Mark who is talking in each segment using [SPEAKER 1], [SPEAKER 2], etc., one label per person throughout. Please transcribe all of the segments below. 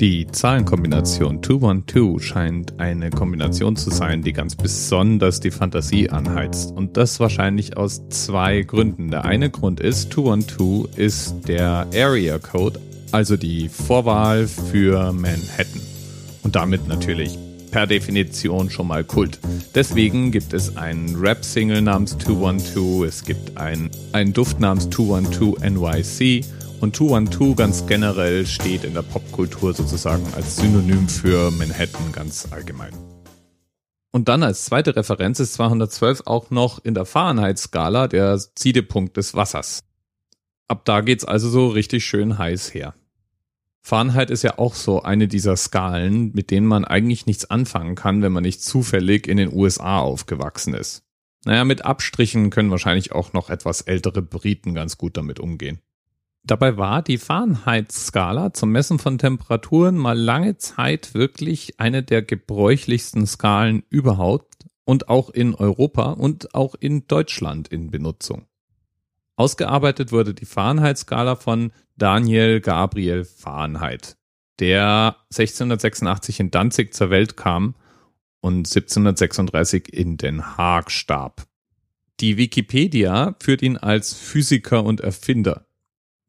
[SPEAKER 1] Die Zahlenkombination 212 scheint eine Kombination zu sein, die ganz besonders die Fantasie anheizt. Und das wahrscheinlich aus zwei Gründen. Der eine Grund ist, 212 ist der Area Code, also die Vorwahl für Manhattan. Und damit natürlich per Definition schon mal Kult. Deswegen gibt es einen Rap-Single namens 212, es gibt einen, einen Duft namens 212 NYC und 212 ganz generell steht in der Popkultur sozusagen als Synonym für Manhattan ganz allgemein. Und dann als zweite Referenz ist 212 auch noch in der Fahrenheitsskala der Siedepunkt des Wassers. Ab da geht's also so richtig schön heiß her. Fahrenheit ist ja auch so eine dieser Skalen, mit denen man eigentlich nichts anfangen kann, wenn man nicht zufällig in den USA aufgewachsen ist. Naja, mit Abstrichen können wahrscheinlich auch noch etwas ältere Briten ganz gut damit umgehen. Dabei war die Fahrenheit-Skala zum Messen von Temperaturen mal lange Zeit wirklich eine der gebräuchlichsten Skalen überhaupt und auch in Europa und auch in Deutschland in Benutzung. Ausgearbeitet wurde die Fahrenheit-Skala von Daniel Gabriel Fahrenheit, der 1686 in Danzig zur Welt kam und 1736 in Den Haag starb. Die Wikipedia führt ihn als Physiker und Erfinder,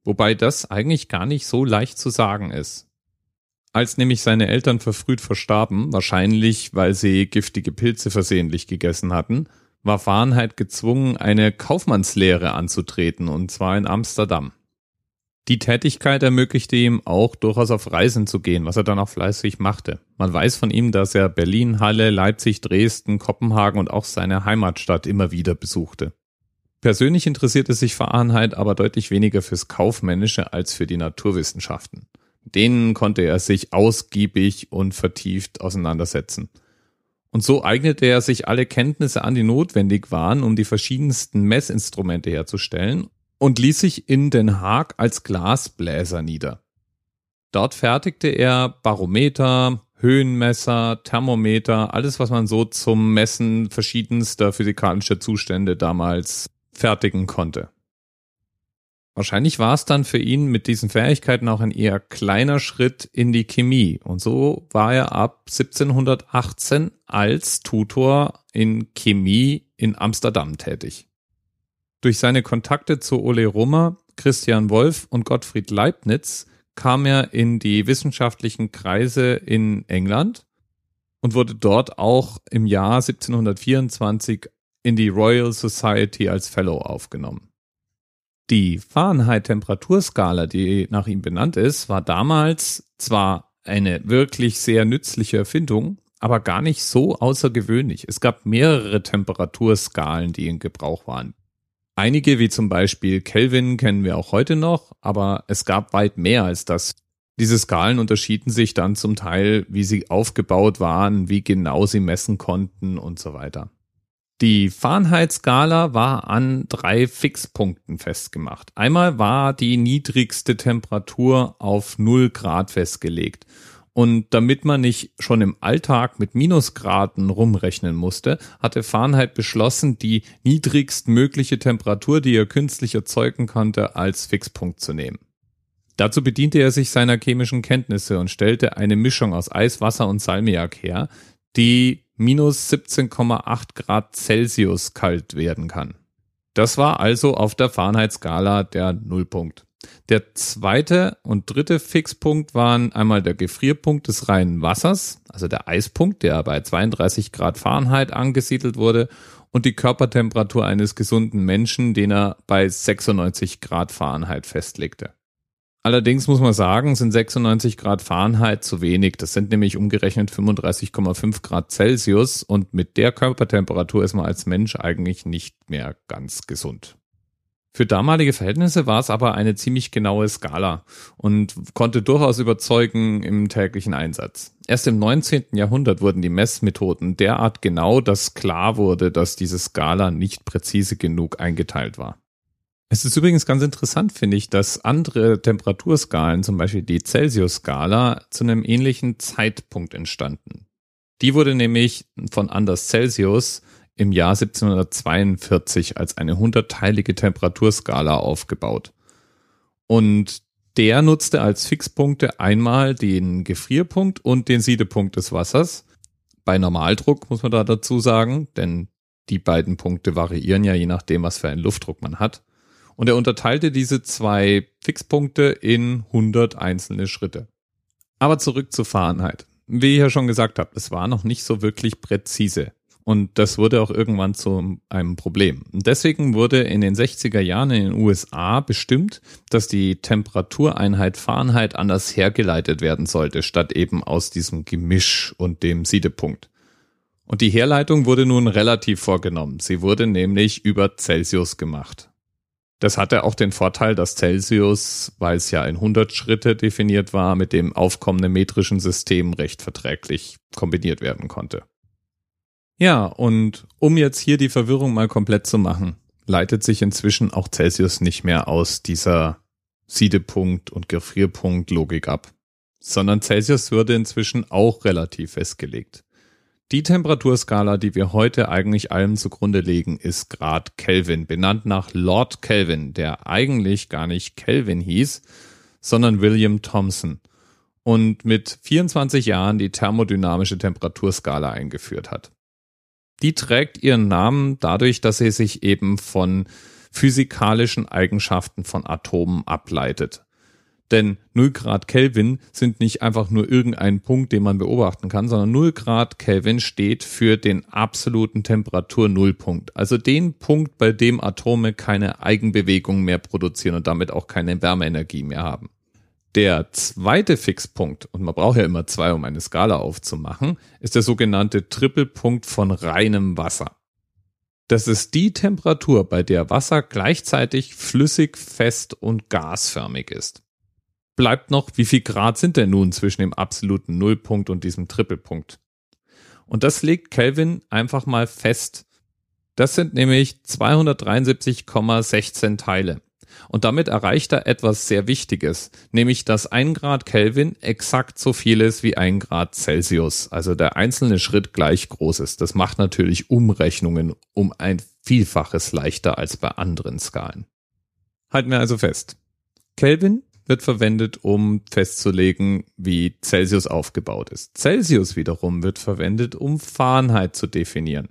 [SPEAKER 1] wobei das eigentlich gar nicht so leicht zu sagen ist. Als nämlich seine Eltern verfrüht verstarben, wahrscheinlich weil sie giftige Pilze versehentlich gegessen hatten, war Fahrenheit gezwungen, eine Kaufmannslehre anzutreten, und zwar in Amsterdam. Die Tätigkeit ermöglichte ihm auch durchaus auf Reisen zu gehen, was er dann auch fleißig machte. Man weiß von ihm, dass er Berlin, Halle, Leipzig, Dresden, Kopenhagen und auch seine Heimatstadt immer wieder besuchte. Persönlich interessierte sich Fahrenheit aber deutlich weniger fürs Kaufmännische als für die Naturwissenschaften. Denen konnte er sich ausgiebig und vertieft auseinandersetzen. Und so eignete er sich alle Kenntnisse an, die notwendig waren, um die verschiedensten Messinstrumente herzustellen und ließ sich in Den Haag als Glasbläser nieder. Dort fertigte er Barometer, Höhenmesser, Thermometer, alles, was man so zum Messen verschiedenster physikalischer Zustände damals fertigen konnte. Wahrscheinlich war es dann für ihn mit diesen Fähigkeiten auch ein eher kleiner Schritt in die Chemie. Und so war er ab 1718 als Tutor in Chemie in Amsterdam tätig. Durch seine Kontakte zu Ole Rummer, Christian Wolff und Gottfried Leibniz kam er in die wissenschaftlichen Kreise in England und wurde dort auch im Jahr 1724 in die Royal Society als Fellow aufgenommen. Die Fahrenheit-Temperaturskala, die nach ihm benannt ist, war damals zwar eine wirklich sehr nützliche Erfindung, aber gar nicht so außergewöhnlich. Es gab mehrere Temperaturskalen, die in Gebrauch waren. Einige, wie zum Beispiel Kelvin, kennen wir auch heute noch, aber es gab weit mehr als das. Diese Skalen unterschieden sich dann zum Teil, wie sie aufgebaut waren, wie genau sie messen konnten und so weiter. Die Fahrenheit-Skala war an drei Fixpunkten festgemacht. Einmal war die niedrigste Temperatur auf 0 Grad festgelegt. Und damit man nicht schon im Alltag mit Minusgraden rumrechnen musste, hatte Fahrenheit beschlossen, die niedrigstmögliche Temperatur, die er künstlich erzeugen konnte, als Fixpunkt zu nehmen. Dazu bediente er sich seiner chemischen Kenntnisse und stellte eine Mischung aus Eis, Wasser und Salmiak her, die minus 17,8 Grad Celsius kalt werden kann. Das war also auf der Fahrenheit-Skala der Nullpunkt. Der zweite und dritte Fixpunkt waren einmal der Gefrierpunkt des reinen Wassers, also der Eispunkt, der bei 32 Grad Fahrenheit angesiedelt wurde, und die Körpertemperatur eines gesunden Menschen, den er bei 96 Grad Fahrenheit festlegte. Allerdings muss man sagen, sind 96 Grad Fahrenheit zu wenig. Das sind nämlich umgerechnet 35,5 Grad Celsius und mit der Körpertemperatur ist man als Mensch eigentlich nicht mehr ganz gesund. Für damalige Verhältnisse war es aber eine ziemlich genaue Skala und konnte durchaus überzeugen im täglichen Einsatz. Erst im 19. Jahrhundert wurden die Messmethoden derart genau, dass klar wurde, dass diese Skala nicht präzise genug eingeteilt war. Es ist übrigens ganz interessant, finde ich, dass andere Temperaturskalen, zum Beispiel die Celsius-Skala, zu einem ähnlichen Zeitpunkt entstanden. Die wurde nämlich von Anders Celsius im Jahr 1742 als eine hundertteilige Temperaturskala aufgebaut. Und Der nutzte als Fixpunkte einmal den Gefrierpunkt und den Siedepunkt des Wassers. Bei Normaldruck muss man da dazu sagen, denn die beiden Punkte variieren ja je nachdem, was für einen Luftdruck man hat. Und er unterteilte diese zwei Fixpunkte in 100 einzelne Schritte. Aber zurück zur Fahrenheit. Wie ich ja schon gesagt habe, es war noch nicht so wirklich präzise. Und das wurde auch irgendwann zu einem Problem. Deswegen wurde in den 60er Jahren in den USA bestimmt, dass die Temperatureinheit Fahrenheit anders hergeleitet werden sollte, statt eben aus diesem Gemisch und dem Siedepunkt. Und die Herleitung wurde nun relativ vorgenommen. Sie wurde nämlich über Celsius gemacht. Das hatte auch den Vorteil, dass Celsius, weil es ja in 100 Schritte definiert war, mit dem aufkommenden metrischen System recht verträglich kombiniert werden konnte. Ja, und um jetzt hier die Verwirrung mal komplett zu machen, leitet sich inzwischen auch Celsius nicht mehr aus dieser Siedepunkt- und Gefrierpunkt-Logik ab, sondern Celsius würde inzwischen auch relativ festgelegt. Die Temperaturskala, die wir heute eigentlich allem zugrunde legen, ist Grad Kelvin, benannt nach Lord Kelvin, der eigentlich gar nicht Kelvin hieß, sondern William Thomson und mit 24 Jahren die thermodynamische Temperaturskala eingeführt hat. Die trägt ihren Namen dadurch, dass sie sich eben von physikalischen Eigenschaften von Atomen ableitet. Denn 0 Grad Kelvin sind nicht einfach nur irgendein Punkt, den man beobachten kann, sondern 0 Grad Kelvin steht für den absoluten Temperatur-Nullpunkt. Also den Punkt, bei dem Atome keine Eigenbewegung mehr produzieren und damit auch keine Wärmeenergie mehr haben. Der zweite Fixpunkt, und man braucht ja immer zwei, um eine Skala aufzumachen, ist der sogenannte Trippelpunkt von reinem Wasser. Das ist die Temperatur, bei der Wasser gleichzeitig flüssig, fest und gasförmig ist. Bleibt noch, wie viel Grad sind denn nun zwischen dem absoluten Nullpunkt und diesem Trippelpunkt? Und das legt Kelvin einfach mal fest. Das sind nämlich 273,16 Teile. Und damit erreicht er etwas sehr Wichtiges, nämlich dass ein Grad Kelvin exakt so viel ist wie ein Grad Celsius, also der einzelne Schritt gleich groß ist. Das macht natürlich Umrechnungen um ein Vielfaches leichter als bei anderen Skalen. Halten wir also fest. Kelvin wird verwendet, um festzulegen, wie Celsius aufgebaut ist. Celsius wiederum wird verwendet, um Fahrenheit zu definieren.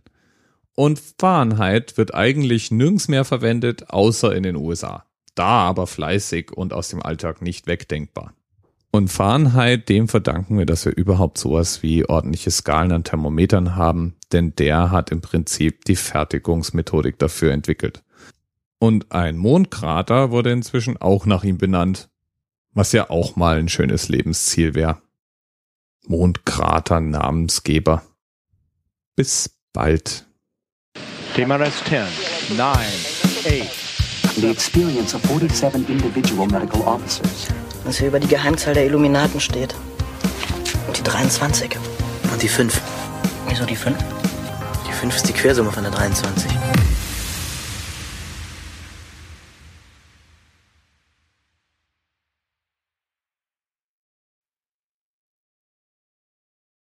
[SPEAKER 1] Und Fahrenheit wird eigentlich nirgends mehr verwendet, außer in den USA da aber fleißig und aus dem Alltag nicht wegdenkbar. Und Fahrenheit, dem verdanken wir, dass wir überhaupt sowas wie ordentliche Skalen an Thermometern haben, denn der hat im Prinzip die Fertigungsmethodik dafür entwickelt. Und ein Mondkrater wurde inzwischen auch nach ihm benannt, was ja auch mal ein schönes Lebensziel wäre. Mondkrater Namensgeber. Bis bald.
[SPEAKER 2] TMRS 10, 9, 8, the experience of 47
[SPEAKER 3] individual medical officers. Was hier über die Geheimzahl der Illuminaten steht. Und die 23.
[SPEAKER 4] Und die 5.
[SPEAKER 3] Wieso die 5?
[SPEAKER 4] Die 5 ist die Quersumme von der 23.